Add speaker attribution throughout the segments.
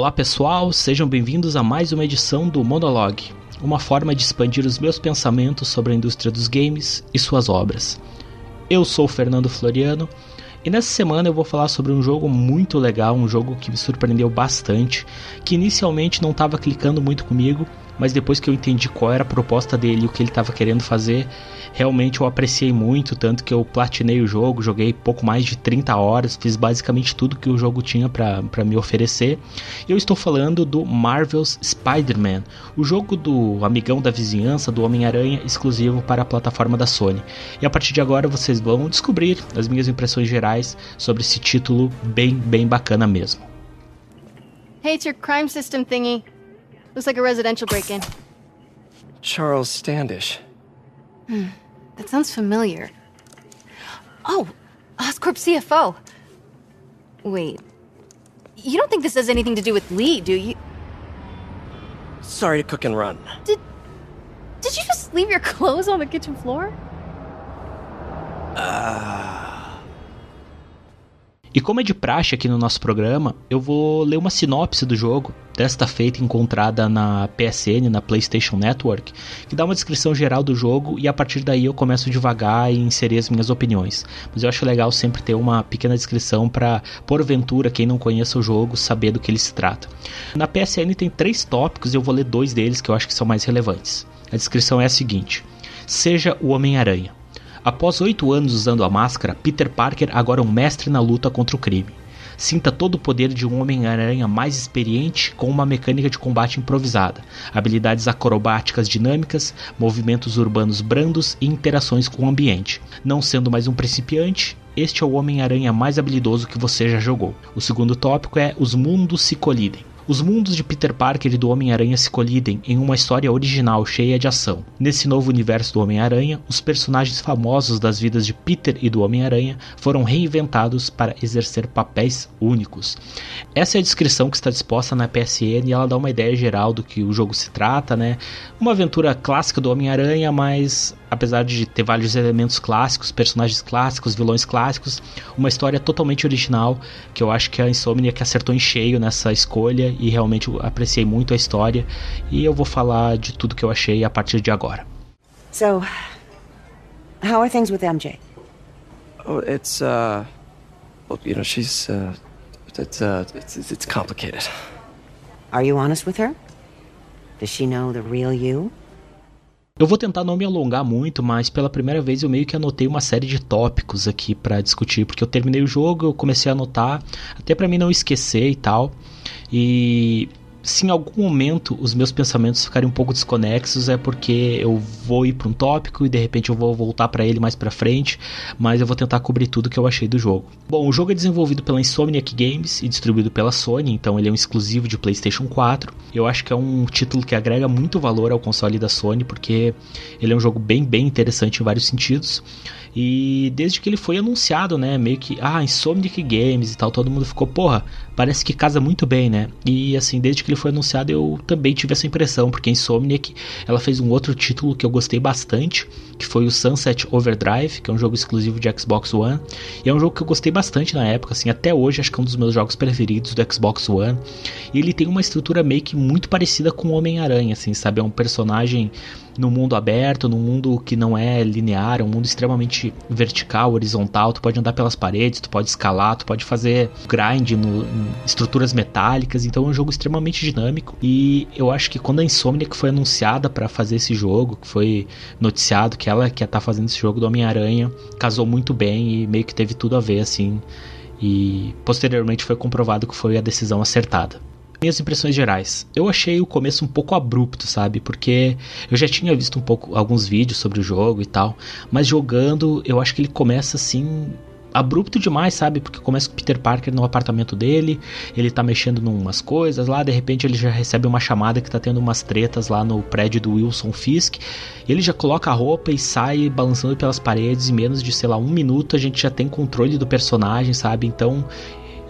Speaker 1: Olá pessoal, sejam bem-vindos a mais uma edição do Monologue, uma forma de expandir os meus pensamentos sobre a indústria dos games e suas obras. Eu sou o Fernando Floriano e nessa semana eu vou falar sobre um jogo muito legal, um jogo que me surpreendeu bastante, que inicialmente não estava clicando muito comigo, mas depois que eu entendi qual era a proposta dele o que ele estava querendo fazer, realmente eu apreciei muito, tanto que eu platinei o jogo, joguei pouco mais de 30 horas, fiz basicamente tudo que o jogo tinha para me oferecer. Eu estou falando do Marvel's Spider-Man, o jogo do amigão da vizinhança do Homem-Aranha exclusivo para a plataforma da Sony. E a partir de agora vocês vão descobrir as minhas impressões gerais sobre esse título bem, bem bacana mesmo.
Speaker 2: Your crime system thingy. Looks like a residential break-in.
Speaker 3: Charles Standish.
Speaker 2: Hmm. That sounds familiar. Oh, Oscorp CFO. Wait. You don't think this has anything to do with Lee, do you?
Speaker 3: Sorry to cook and run.
Speaker 2: Did Did you just leave your clothes on the kitchen floor?
Speaker 3: Uh
Speaker 1: e como é de praxe aqui no nosso programa, eu vou ler uma sinopse do jogo, desta feita encontrada na PSN, na PlayStation Network, que dá uma descrição geral do jogo e a partir daí eu começo devagar e inserir as minhas opiniões. Mas eu acho legal sempre ter uma pequena descrição para, porventura, quem não conheça o jogo, saber do que ele se trata. Na PSN tem três tópicos e eu vou ler dois deles que eu acho que são mais relevantes. A descrição é a seguinte: Seja o Homem-Aranha. Após oito anos usando a máscara, Peter Parker agora é um mestre na luta contra o crime. Sinta todo o poder de um Homem-Aranha mais experiente com uma mecânica de combate improvisada, habilidades acrobáticas dinâmicas, movimentos urbanos brandos e interações com o ambiente. Não sendo mais um principiante, este é o Homem-Aranha mais habilidoso que você já jogou. O segundo tópico é Os mundos se colidem. Os mundos de Peter Parker e do Homem-Aranha se colidem em uma história original cheia de ação. Nesse novo universo do Homem-Aranha, os personagens famosos das vidas de Peter e do Homem-Aranha foram reinventados para exercer papéis únicos. Essa é a descrição que está disposta na PSN e ela dá uma ideia geral do que o jogo se trata, né? Uma aventura clássica do Homem-Aranha, mas apesar de ter vários elementos clássicos, personagens clássicos, vilões clássicos, uma história totalmente original que eu acho que a Insomniac acertou em cheio nessa escolha e realmente apreciei muito a história e eu vou falar de tudo que eu achei a partir de agora.
Speaker 4: So, how are things with MJ?
Speaker 3: Oh, it's uh, well, you know, she's uh, it's uh, it's it's complicated.
Speaker 4: Are you honest with her? Does she know the real you?
Speaker 1: Eu vou tentar não me alongar muito, mas pela primeira vez eu meio que anotei uma série de tópicos aqui para discutir, porque eu terminei o jogo, eu comecei a anotar, até para mim não esquecer e tal. E se em algum momento os meus pensamentos ficarem um pouco desconexos é porque eu vou ir para um tópico e de repente eu vou voltar para ele mais para frente, mas eu vou tentar cobrir tudo que eu achei do jogo. Bom, o jogo é desenvolvido pela Insomniac Games e distribuído pela Sony, então ele é um exclusivo de PlayStation 4. Eu acho que é um título que agrega muito valor ao console da Sony porque ele é um jogo bem bem interessante em vários sentidos. E desde que ele foi anunciado, né, meio que, ah, Insomniac Games e tal, todo mundo ficou, porra, parece que casa muito bem, né? E assim, desde que ele foi anunciado, eu também tive essa impressão, porque Insomniac, ela fez um outro título que eu gostei bastante, que foi o Sunset Overdrive, que é um jogo exclusivo de Xbox One. E é um jogo que eu gostei bastante na época, assim, até hoje acho que é um dos meus jogos preferidos do Xbox One. E ele tem uma estrutura meio que muito parecida com o Homem-Aranha, assim, sabe? É um personagem no mundo aberto, num mundo que não é linear, é um mundo extremamente vertical, horizontal. Tu pode andar pelas paredes, tu pode escalar, tu pode fazer grind no, em estruturas metálicas. Então é um jogo extremamente dinâmico. E eu acho que quando a Insomniac foi anunciada para fazer esse jogo, que foi noticiado que ela que tá fazendo esse jogo do Homem-Aranha, casou muito bem e meio que teve tudo a ver assim. E posteriormente foi comprovado que foi a decisão acertada. Minhas impressões gerais. Eu achei o começo um pouco abrupto, sabe? Porque eu já tinha visto um pouco alguns vídeos sobre o jogo e tal, mas jogando, eu acho que ele começa assim abrupto demais, sabe? Porque começa com Peter Parker no apartamento dele, ele tá mexendo em umas coisas lá, de repente ele já recebe uma chamada que tá tendo umas tretas lá no prédio do Wilson Fisk. Ele já coloca a roupa e sai balançando pelas paredes, em menos de, sei lá, um minuto a gente já tem controle do personagem, sabe? Então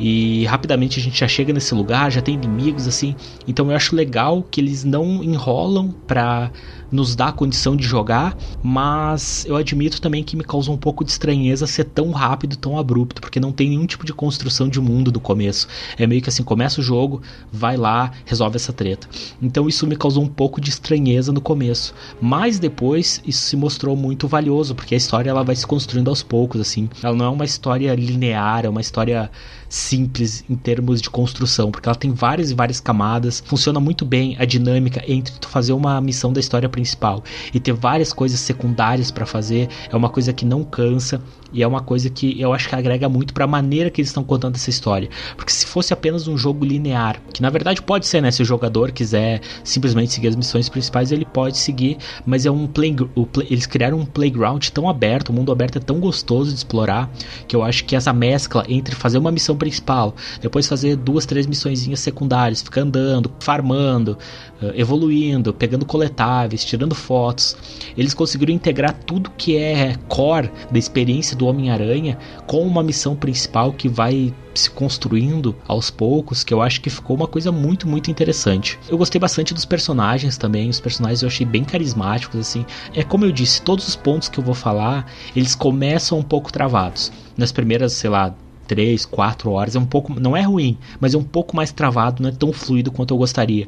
Speaker 1: e rapidamente a gente já chega nesse lugar, já tem inimigos assim. Então eu acho legal que eles não enrolam pra nos dar a condição de jogar, mas eu admito também que me causou um pouco de estranheza ser tão rápido, tão abrupto, porque não tem nenhum tipo de construção de mundo do começo. É meio que assim, começa o jogo, vai lá, resolve essa treta. Então isso me causou um pouco de estranheza no começo, mas depois isso se mostrou muito valioso, porque a história ela vai se construindo aos poucos assim. Ela não é uma história linear, é uma história simples em termos de construção, porque ela tem várias e várias camadas, funciona muito bem a dinâmica entre tu fazer uma missão da história principal e ter várias coisas secundárias para fazer, é uma coisa que não cansa e é uma coisa que eu acho que agrega muito para a maneira que eles estão contando essa história. Porque se fosse apenas um jogo linear, que na verdade pode ser, né, se o jogador quiser simplesmente seguir as missões principais, ele pode seguir, mas é um play, play eles criaram um playground tão aberto, o mundo aberto é tão gostoso de explorar, que eu acho que essa mescla entre fazer uma missão principal, depois fazer duas, três missõezinhas secundárias, ficar andando, farmando, eh, evoluindo, pegando coletáveis, tirando fotos. Eles conseguiram integrar tudo que é core da experiência do Homem-Aranha com uma missão principal que vai se construindo aos poucos, que eu acho que ficou uma coisa muito, muito interessante. Eu gostei bastante dos personagens também, os personagens eu achei bem carismáticos, assim. É como eu disse, todos os pontos que eu vou falar, eles começam um pouco travados. Nas primeiras, sei lá, 3, 4 horas. É um pouco. Não é ruim, mas é um pouco mais travado, não é tão fluido quanto eu gostaria.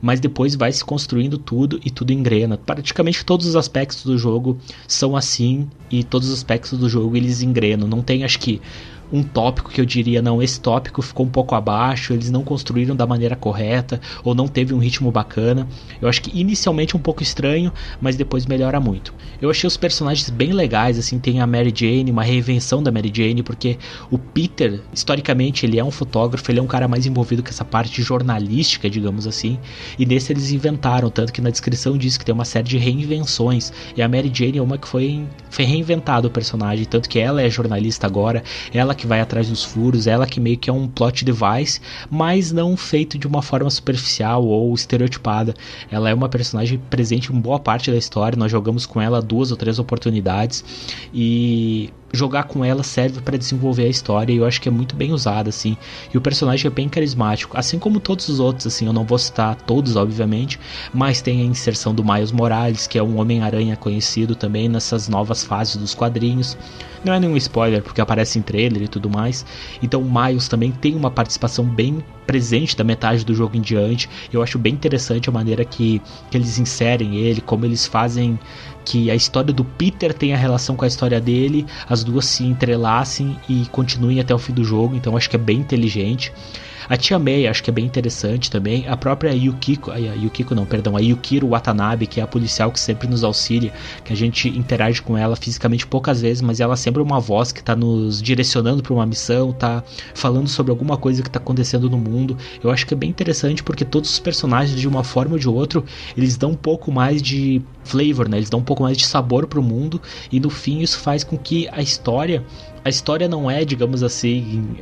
Speaker 1: Mas depois vai se construindo tudo e tudo engrena. Praticamente todos os aspectos do jogo são assim e todos os aspectos do jogo eles engrenam. Não tem, acho que um tópico que eu diria, não, esse tópico ficou um pouco abaixo, eles não construíram da maneira correta, ou não teve um ritmo bacana. Eu acho que inicialmente um pouco estranho, mas depois melhora muito. Eu achei os personagens bem legais, assim, tem a Mary Jane, uma reinvenção da Mary Jane, porque o Peter, historicamente, ele é um fotógrafo, ele é um cara mais envolvido com essa parte jornalística, digamos assim, e nesse eles inventaram, tanto que na descrição diz que tem uma série de reinvenções, e a Mary Jane é uma que foi, foi reinventada o personagem, tanto que ela é jornalista agora, ela que vai atrás dos furos, ela que meio que é um plot device, mas não feito de uma forma superficial ou estereotipada. Ela é uma personagem presente em boa parte da história, nós jogamos com ela duas ou três oportunidades e jogar com ela serve para desenvolver a história e eu acho que é muito bem usada assim. E o personagem é bem carismático, assim como todos os outros assim, eu não vou citar todos obviamente, mas tem a inserção do Miles Morales, que é um Homem-Aranha conhecido também nessas novas fases dos quadrinhos. Não é nenhum spoiler porque aparece em trailer e tudo mais. Então Miles também tem uma participação bem presente da metade do jogo em diante. Eu acho bem interessante a maneira que, que eles inserem ele, como eles fazem que a história do Peter tenha relação com a história dele, as duas se entrelacem e continuem até o fim do jogo, então acho que é bem inteligente. A Tia May acho que é bem interessante também. A própria Yukiko, a Yukiko não, perdão, a Yukiro Watanabe, que é a policial que sempre nos auxilia, que a gente interage com ela fisicamente poucas vezes, mas ela é sempre uma voz que está nos direcionando para uma missão, tá falando sobre alguma coisa que está acontecendo no mundo. Eu acho que é bem interessante porque todos os personagens, de uma forma ou de outra, eles dão um pouco mais de flavor, né? Eles dão um pouco mais de sabor para o mundo e no fim isso faz com que a história a história não é, digamos assim,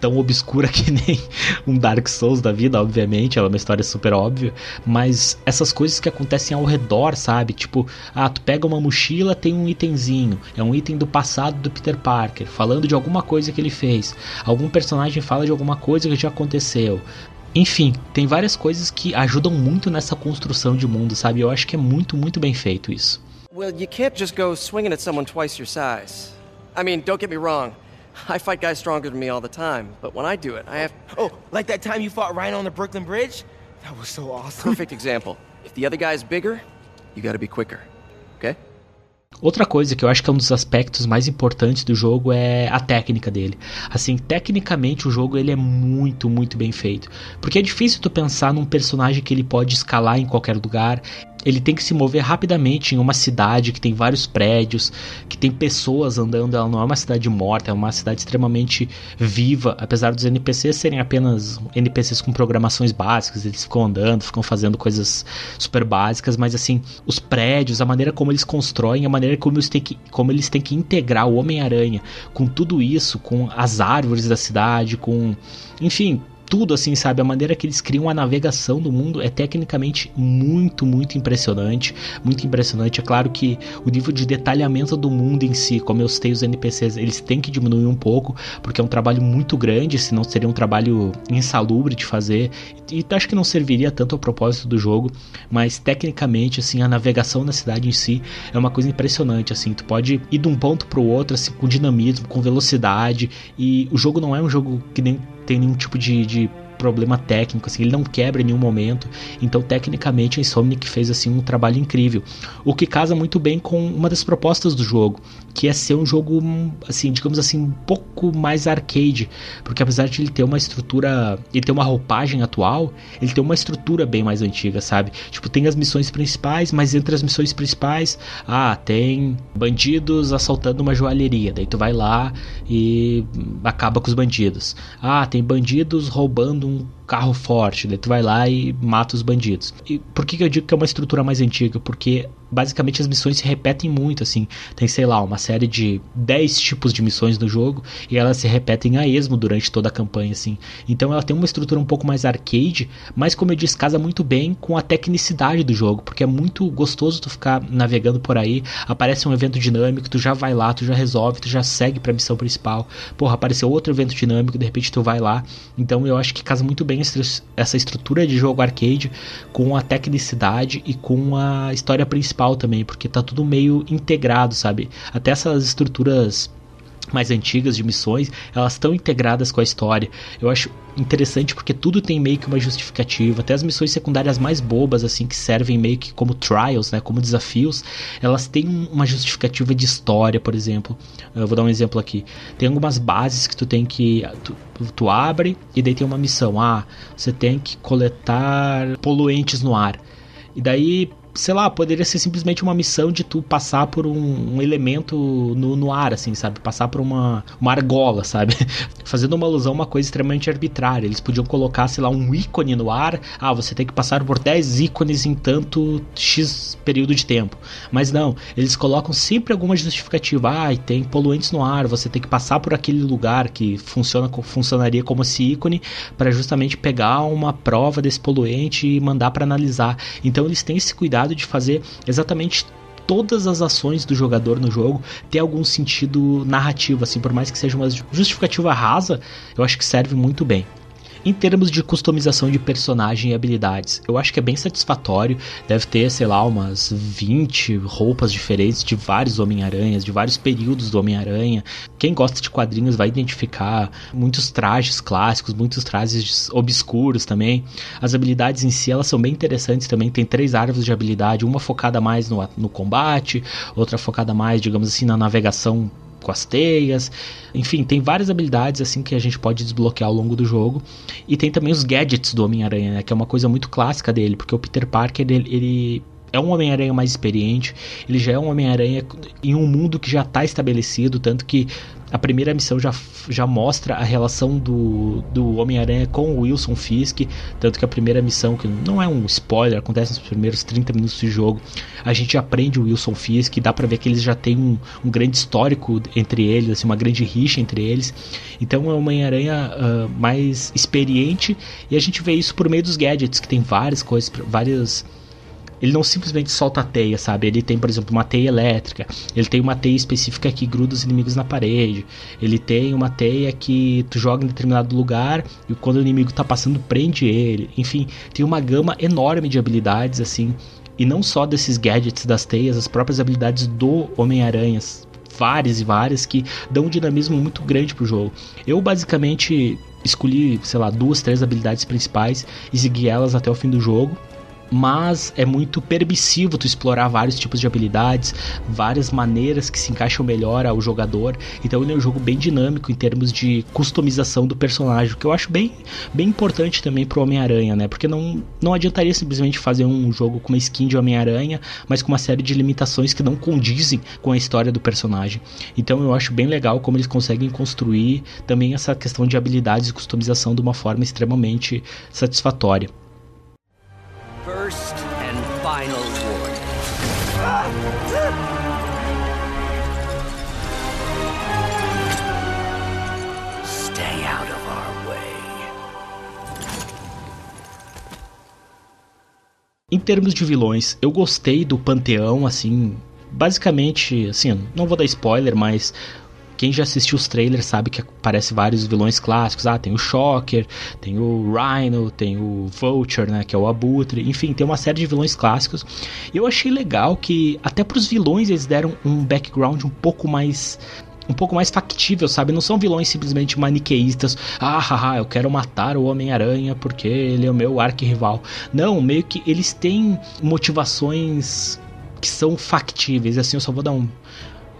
Speaker 1: tão obscura que nem um Dark Souls da vida, obviamente, ela é uma história super óbvia, mas essas coisas que acontecem ao redor, sabe? Tipo, ah, tu pega uma mochila, tem um itemzinho, é um item do passado do Peter Parker, falando de alguma coisa que ele fez. Algum personagem fala de alguma coisa que já aconteceu. Enfim, tem várias coisas que ajudam muito nessa construção de mundo, sabe? Eu acho que é muito, muito bem feito isso.
Speaker 3: Well, you can't just go swinging at someone twice your size. I mean, don't get me wrong. I fight guys stronger than me all the time, but when I do it, I have.
Speaker 5: Oh, like that time you fought Ryan on the Brooklyn Bridge? That was so awesome.
Speaker 3: Perfect example. If the other guy's bigger, you gotta be quicker. Okay?
Speaker 1: Outra coisa que eu acho que é um dos aspectos mais importantes do jogo é a técnica dele. Assim, tecnicamente o jogo ele é muito, muito bem feito. Porque é difícil tu pensar num personagem que ele pode escalar em qualquer lugar ele tem que se mover rapidamente em uma cidade que tem vários prédios, que tem pessoas andando. Ela não é uma cidade morta, é uma cidade extremamente viva. Apesar dos NPCs serem apenas NPCs com programações básicas, eles ficam andando, ficam fazendo coisas super básicas, mas assim, os prédios, a maneira como eles constroem, a maneira como eles têm que, como eles têm que integrar o Homem-Aranha com tudo isso, com as árvores da cidade, com. Enfim, tudo assim, sabe? A maneira que eles criam a navegação do mundo é tecnicamente muito, muito impressionante. Muito impressionante. É claro que o nível de detalhamento do mundo em si, como eu citei os NPCs, eles têm que diminuir um pouco, porque é um trabalho muito grande, senão seria um trabalho insalubre de fazer. E acho que não serviria tanto ao propósito do jogo, mas tecnicamente, assim, a navegação na cidade em si é uma coisa impressionante, assim. Tu pode ir de um ponto para o outro, assim, com dinamismo, com velocidade, e o jogo não é um jogo que nem tem nenhum tipo de, de problema técnico, assim, ele não quebra em nenhum momento. Então, tecnicamente, a Insomniac fez assim um trabalho incrível, o que casa muito bem com uma das propostas do jogo, que é ser um jogo assim, digamos assim, um pouco mais arcade, porque apesar de ele ter uma estrutura, ele ter uma roupagem atual, ele tem uma estrutura bem mais antiga, sabe? Tipo, tem as missões principais, mas entre as missões principais, ah, tem bandidos assaltando uma joalheria, daí tu vai lá e acaba com os bandidos. Ah, tem bandidos roubando um carro forte, daí tu vai lá e mata os bandidos. E por que, que eu digo que é uma estrutura mais antiga? Porque basicamente as missões se repetem muito, assim. Tem, sei lá, uma série de 10 tipos de missões no jogo e elas se repetem a esmo durante toda a campanha, assim. Então ela tem uma estrutura um pouco mais arcade, mas como eu disse, casa muito bem com a tecnicidade do jogo, porque é muito gostoso tu ficar navegando por aí, aparece um evento dinâmico, tu já vai lá, tu já resolve, tu já segue pra missão principal. Porra, apareceu outro evento dinâmico, de repente tu vai lá. Então eu acho que casa muito bem essa estrutura de jogo arcade com a tecnicidade e com a história principal também, porque tá tudo meio integrado, sabe? Até essas estruturas mais antigas de missões, elas estão integradas com a história. Eu acho interessante porque tudo tem meio que uma justificativa. Até as missões secundárias mais bobas, assim, que servem meio que como trials, né, como desafios, elas têm uma justificativa de história, por exemplo. Eu vou dar um exemplo aqui. Tem algumas bases que tu tem que. Tu, tu abre e daí tem uma missão. Ah, você tem que coletar poluentes no ar. E daí sei lá, poderia ser simplesmente uma missão de tu passar por um, um elemento no, no, ar, assim, sabe? Passar por uma, uma argola, sabe? Fazendo uma alusão a uma coisa extremamente arbitrária. Eles podiam colocar, sei lá, um ícone no ar. Ah, você tem que passar por 10 ícones em tanto X período de tempo. Mas não, eles colocam sempre alguma justificativa. Ah, tem poluentes no ar, você tem que passar por aquele lugar que funciona, funcionaria como esse ícone para justamente pegar uma prova desse poluente e mandar para analisar. Então eles têm esse cuidado de fazer exatamente todas as ações do jogador no jogo ter algum sentido narrativo, assim, por mais que seja uma justificativa rasa, eu acho que serve muito bem. Em termos de customização de personagem e habilidades, eu acho que é bem satisfatório. Deve ter, sei lá, umas 20 roupas diferentes de vários Homem-Aranhas, de vários períodos do Homem-Aranha. Quem gosta de quadrinhos vai identificar muitos trajes clássicos, muitos trajes obscuros também. As habilidades em si, elas são bem interessantes também. Tem três árvores de habilidade, uma focada mais no, no combate, outra focada mais, digamos assim, na navegação com as teias. Enfim, tem várias habilidades assim que a gente pode desbloquear ao longo do jogo. E tem também os gadgets do Homem-Aranha, né, que é uma coisa muito clássica dele, porque o Peter Parker ele, ele é um Homem-Aranha mais experiente, ele já é um Homem-Aranha em um mundo que já está estabelecido, tanto que a primeira missão já, já mostra a relação do, do Homem-Aranha com o Wilson Fisk, tanto que a primeira missão, que não é um spoiler, acontece nos primeiros 30 minutos de jogo, a gente aprende o Wilson Fisk, dá pra ver que eles já têm um, um grande histórico entre eles, assim, uma grande rixa entre eles, então é um Homem-Aranha uh, mais experiente, e a gente vê isso por meio dos gadgets, que tem várias coisas, várias ele não simplesmente solta a teia, sabe? Ele tem, por exemplo, uma teia elétrica, ele tem uma teia específica que gruda os inimigos na parede, ele tem uma teia que tu joga em determinado lugar e quando o inimigo tá passando prende ele. Enfim, tem uma gama enorme de habilidades assim, e não só desses gadgets das teias, as próprias habilidades do Homem-Aranha, várias e várias que dão um dinamismo muito grande pro jogo. Eu basicamente escolhi, sei lá, duas, três habilidades principais e segui elas até o fim do jogo mas é muito permissivo tu explorar vários tipos de habilidades, várias maneiras que se encaixam melhor ao jogador. Então ele é um jogo bem dinâmico em termos de customização do personagem, que eu acho bem, bem importante também pro Homem-Aranha, né? Porque não, não adiantaria simplesmente fazer um jogo com uma skin de Homem-Aranha, mas com uma série de limitações que não condizem com a história do personagem. Então eu acho bem legal como eles conseguem construir também essa questão de habilidades e customização de uma forma extremamente satisfatória first and final warning. Stay out of our way. Em termos de vilões, eu gostei do panteão, assim, basicamente, assim, não vou dar spoiler, mas quem já assistiu os trailers sabe que aparece vários vilões clássicos. Ah, tem o Shocker, tem o Rhino, tem o Vulture, né, que é o Abutre. Enfim, tem uma série de vilões clássicos. Eu achei legal que até para os vilões eles deram um background um pouco mais um pouco mais factível, sabe? Não são vilões simplesmente maniqueístas. Ah, haha, eu quero matar o Homem-Aranha porque ele é o meu arquirrival. Não, meio que eles têm motivações que são factíveis. Assim, eu só vou dar um,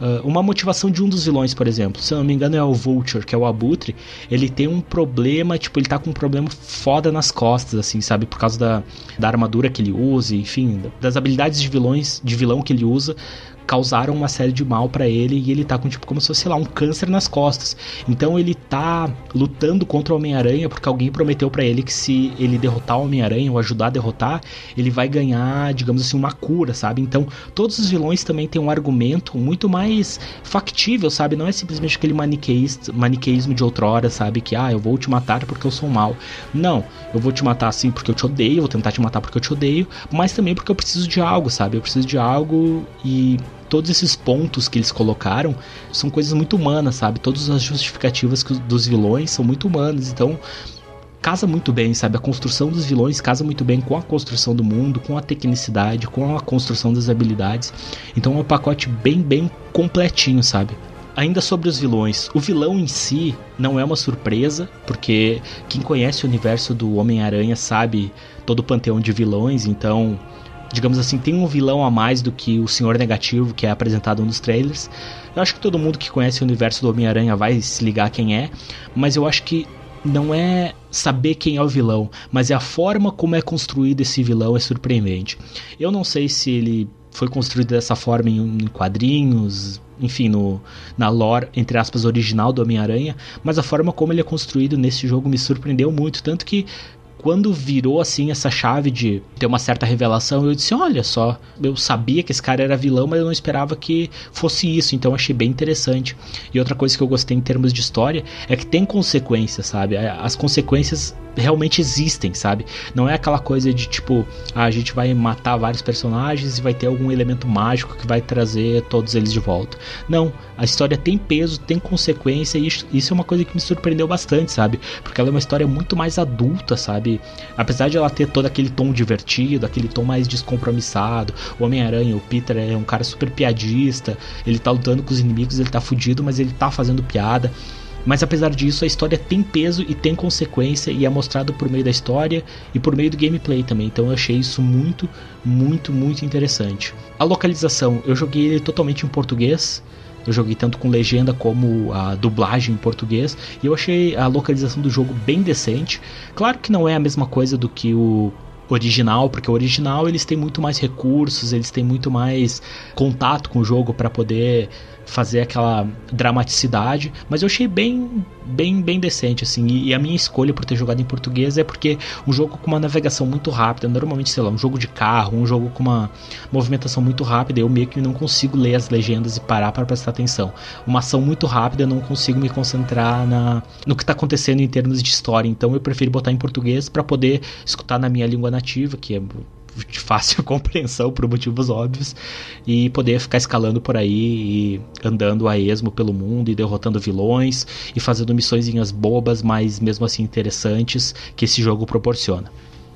Speaker 1: Uh, uma motivação de um dos vilões, por exemplo, se eu não me engano é o Vulture, que é o Abutre, ele tem um problema, tipo, ele tá com um problema foda nas costas, assim, sabe? Por causa da, da armadura que ele usa, enfim, das habilidades de vilões, de vilão que ele usa causaram uma série de mal para ele e ele tá com tipo como se fosse, sei lá, um câncer nas costas. Então ele tá lutando contra o Homem-Aranha porque alguém prometeu para ele que se ele derrotar o Homem-Aranha ou ajudar a derrotar, ele vai ganhar, digamos assim, uma cura, sabe? Então todos os vilões também têm um argumento muito mais factível, sabe? Não é simplesmente aquele maniqueísmo de outrora, sabe? Que ah, eu vou te matar porque eu sou mal. Não, eu vou te matar assim porque eu te odeio, vou tentar te matar porque eu te odeio, mas também porque eu preciso de algo, sabe? Eu preciso de algo e todos esses pontos que eles colocaram são coisas muito humanas, sabe? Todas as justificativas dos vilões são muito humanas, então casa muito bem, sabe? A construção dos vilões casa muito bem com a construção do mundo, com a tecnicidade, com a construção das habilidades. Então é um pacote bem, bem completinho, sabe? Ainda sobre os vilões, o vilão em si não é uma surpresa, porque quem conhece o universo do Homem-Aranha sabe todo o panteão de vilões, então digamos assim, tem um vilão a mais do que o Senhor Negativo, que é apresentado nos trailers. Eu acho que todo mundo que conhece o universo do Homem-Aranha vai se ligar quem é, mas eu acho que não é saber quem é o vilão, mas é a forma como é construído esse vilão é surpreendente. Eu não sei se ele foi construído dessa forma em, quadrinhos, enfim, no, na lore, entre aspas, original do Homem-Aranha, mas a forma como ele é construído nesse jogo me surpreendeu muito, tanto que quando virou assim essa chave de ter uma certa revelação, eu disse: olha só, eu sabia que esse cara era vilão, mas eu não esperava que fosse isso, então achei bem interessante. E outra coisa que eu gostei em termos de história é que tem consequências, sabe? As consequências realmente existem, sabe? Não é aquela coisa de tipo, ah, a gente vai matar vários personagens e vai ter algum elemento mágico que vai trazer todos eles de volta. Não, a história tem peso, tem consequência e isso, isso é uma coisa que me surpreendeu bastante, sabe? Porque ela é uma história muito mais adulta, sabe? Apesar de ela ter todo aquele tom divertido, aquele tom mais descompromissado, o Homem-Aranha, o Peter é um cara super piadista, ele tá lutando com os inimigos, ele tá fudido, mas ele tá fazendo piada. Mas apesar disso, a história tem peso e tem consequência e é mostrado por meio da história e por meio do gameplay também. Então eu achei isso muito, muito, muito interessante. A localização, eu joguei ele totalmente em português. Eu joguei tanto com legenda como a dublagem em português e eu achei a localização do jogo bem decente. Claro que não é a mesma coisa do que o original, porque o original eles têm muito mais recursos, eles têm muito mais contato com o jogo para poder fazer aquela dramaticidade, mas eu achei bem bem bem decente assim. E, a minha escolha por ter jogado em português é porque um jogo com uma navegação muito rápida, normalmente, sei lá, um jogo de carro, um jogo com uma movimentação muito rápida, eu meio que não consigo ler as legendas e parar para prestar atenção. Uma ação muito rápida, eu não consigo me concentrar na no que está acontecendo em termos de história, então eu prefiro botar em português para poder escutar na minha língua nativa, que é de fácil compreensão por motivos óbvios e poder ficar escalando por aí e andando a esmo pelo mundo e derrotando vilões e fazendo missõezinhas bobas, mas mesmo assim interessantes que esse jogo proporciona.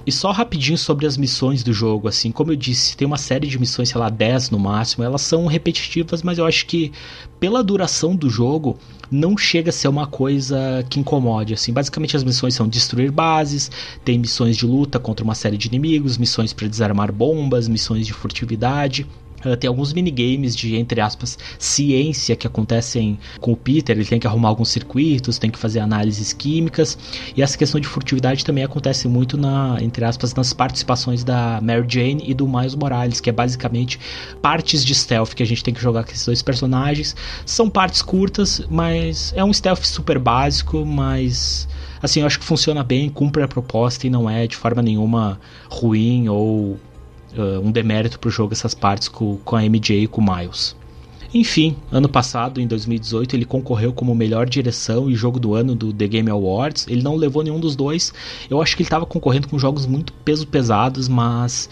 Speaker 1: E só rapidinho sobre as missões do jogo, assim, como eu disse, tem uma série de missões, sei lá, 10 no máximo, elas são repetitivas, mas eu acho que pela duração do jogo não chega a ser uma coisa que incomode, assim. Basicamente as missões são destruir bases, tem missões de luta contra uma série de inimigos, missões para desarmar bombas, missões de furtividade. Uh, tem alguns minigames de, entre aspas, ciência que acontecem com o Peter. Ele tem que arrumar alguns circuitos, tem que fazer análises químicas. E essa questão de furtividade também acontece muito, na, entre aspas, nas participações da Mary Jane e do Miles Morales, que é basicamente partes de stealth que a gente tem que jogar com esses dois personagens. São partes curtas, mas é um stealth super básico, mas assim, eu acho que funciona bem, cumpre a proposta e não é de forma nenhuma ruim ou uh, um demérito pro jogo essas partes com, com a MJ e com o Miles. Enfim, ano passado, em 2018, ele concorreu como melhor direção e jogo do ano do The Game Awards. Ele não levou nenhum dos dois. Eu acho que ele estava concorrendo com jogos muito peso pesados, mas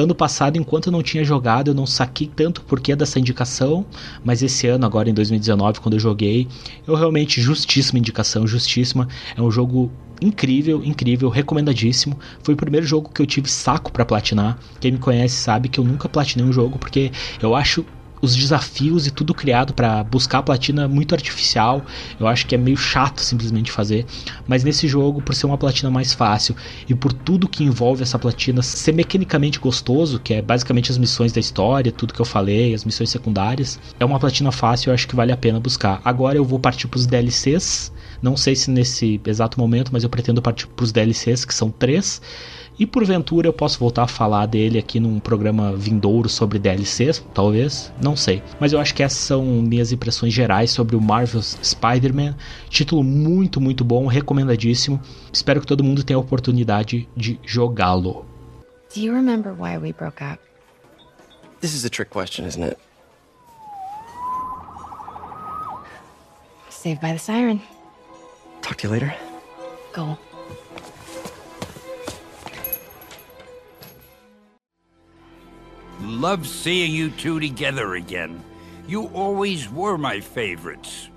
Speaker 1: ano passado, enquanto eu não tinha jogado, eu não saquei tanto porquê dessa indicação, mas esse ano, agora em 2019, quando eu joguei, eu realmente justíssima indicação, justíssima. É um jogo incrível, incrível, recomendadíssimo. Foi o primeiro jogo que eu tive saco para platinar. Quem me conhece sabe que eu nunca platinei um jogo porque eu acho os desafios e tudo criado para buscar a platina muito artificial. Eu acho que é meio chato simplesmente fazer. Mas nesse jogo, por ser uma platina mais fácil e por tudo que envolve essa platina ser mecanicamente gostoso, que é basicamente as missões da história, tudo que eu falei, as missões secundárias, é uma platina fácil. Eu acho que vale a pena buscar. Agora eu vou partir para os DLCs. Não sei se nesse exato momento, mas eu pretendo partir para os DLCs, que são três. E porventura eu posso voltar a falar dele aqui num programa vindouro sobre DLCs, talvez, não sei. Mas eu acho que essas são minhas impressões gerais sobre o Marvel's Spider-Man. Título muito, muito bom, recomendadíssimo. Espero que todo mundo tenha a oportunidade de jogá-lo.
Speaker 2: Do you remember why we broke up?
Speaker 3: This is a trick question, isn't it?
Speaker 2: Saved by the siren.
Speaker 3: Talk to you later.
Speaker 2: Go.
Speaker 6: Love seeing you two together again. You always were my favorites.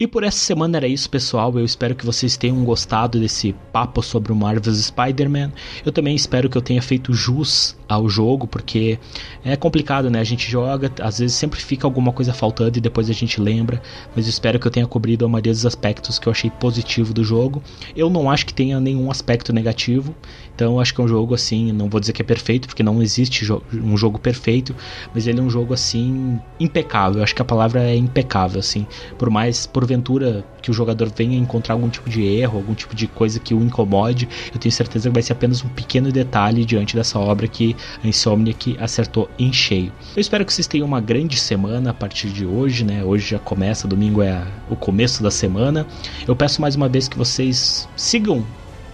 Speaker 1: E por essa semana era isso, pessoal. Eu espero que vocês tenham gostado desse papo sobre o Marvel's Spider-Man. Eu também espero que eu tenha feito jus ao jogo, porque é complicado, né? A gente joga, às vezes sempre fica alguma coisa faltando e depois a gente lembra. Mas eu espero que eu tenha cobrido a maioria dos aspectos que eu achei positivo do jogo. Eu não acho que tenha nenhum aspecto negativo. Então acho que é um jogo assim, não vou dizer que é perfeito, porque não existe um jogo perfeito, mas ele é um jogo assim impecável. Eu acho que a palavra é impecável assim. Por mais porventura que o jogador venha encontrar algum tipo de erro, algum tipo de coisa que o incomode, eu tenho certeza que vai ser apenas um pequeno detalhe diante dessa obra que a Insomniac acertou em cheio. Eu espero que vocês tenham uma grande semana a partir de hoje, né? Hoje já começa, domingo é o começo da semana. Eu peço mais uma vez que vocês sigam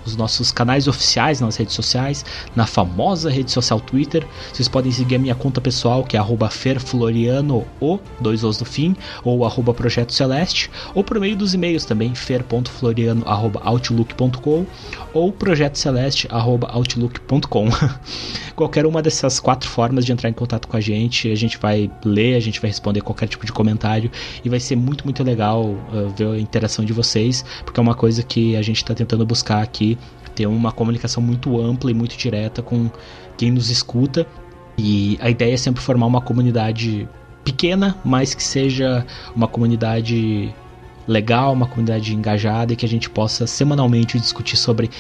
Speaker 1: os nossos canais oficiais nas redes sociais, na famosa rede social Twitter. Vocês podem seguir a minha conta pessoal, que é ferfloriano, ou dois os no fim, ou arroba Projeto Celeste, ou por meio dos e-mails também, fer.floriano.outlook.com ou projetoceleste.outlook.com. qualquer uma dessas quatro formas de entrar em contato com a gente, a gente vai ler, a gente vai responder qualquer tipo de comentário e vai ser muito, muito legal uh, ver a interação de vocês, porque é uma coisa que a gente está tentando buscar aqui, ter uma comunicação muito ampla e muito direta com quem nos escuta. E a ideia é sempre formar uma comunidade pequena, mas que seja uma comunidade legal, uma comunidade engajada e que a gente possa semanalmente discutir sobre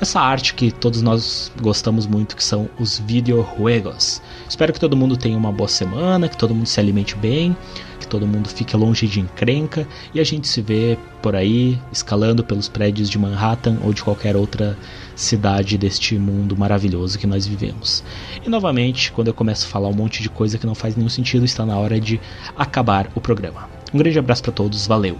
Speaker 1: essa arte que todos nós gostamos muito, que são os videojuegos. Espero que todo mundo tenha uma boa semana, que todo mundo se alimente bem, que todo mundo fique longe de encrenca e a gente se vê por aí escalando pelos prédios de Manhattan ou de qualquer outra cidade deste mundo maravilhoso que nós vivemos. E novamente, quando eu começo a falar um monte de coisa que não faz nenhum sentido, está na hora de acabar o programa. Um grande abraço para todos, valeu!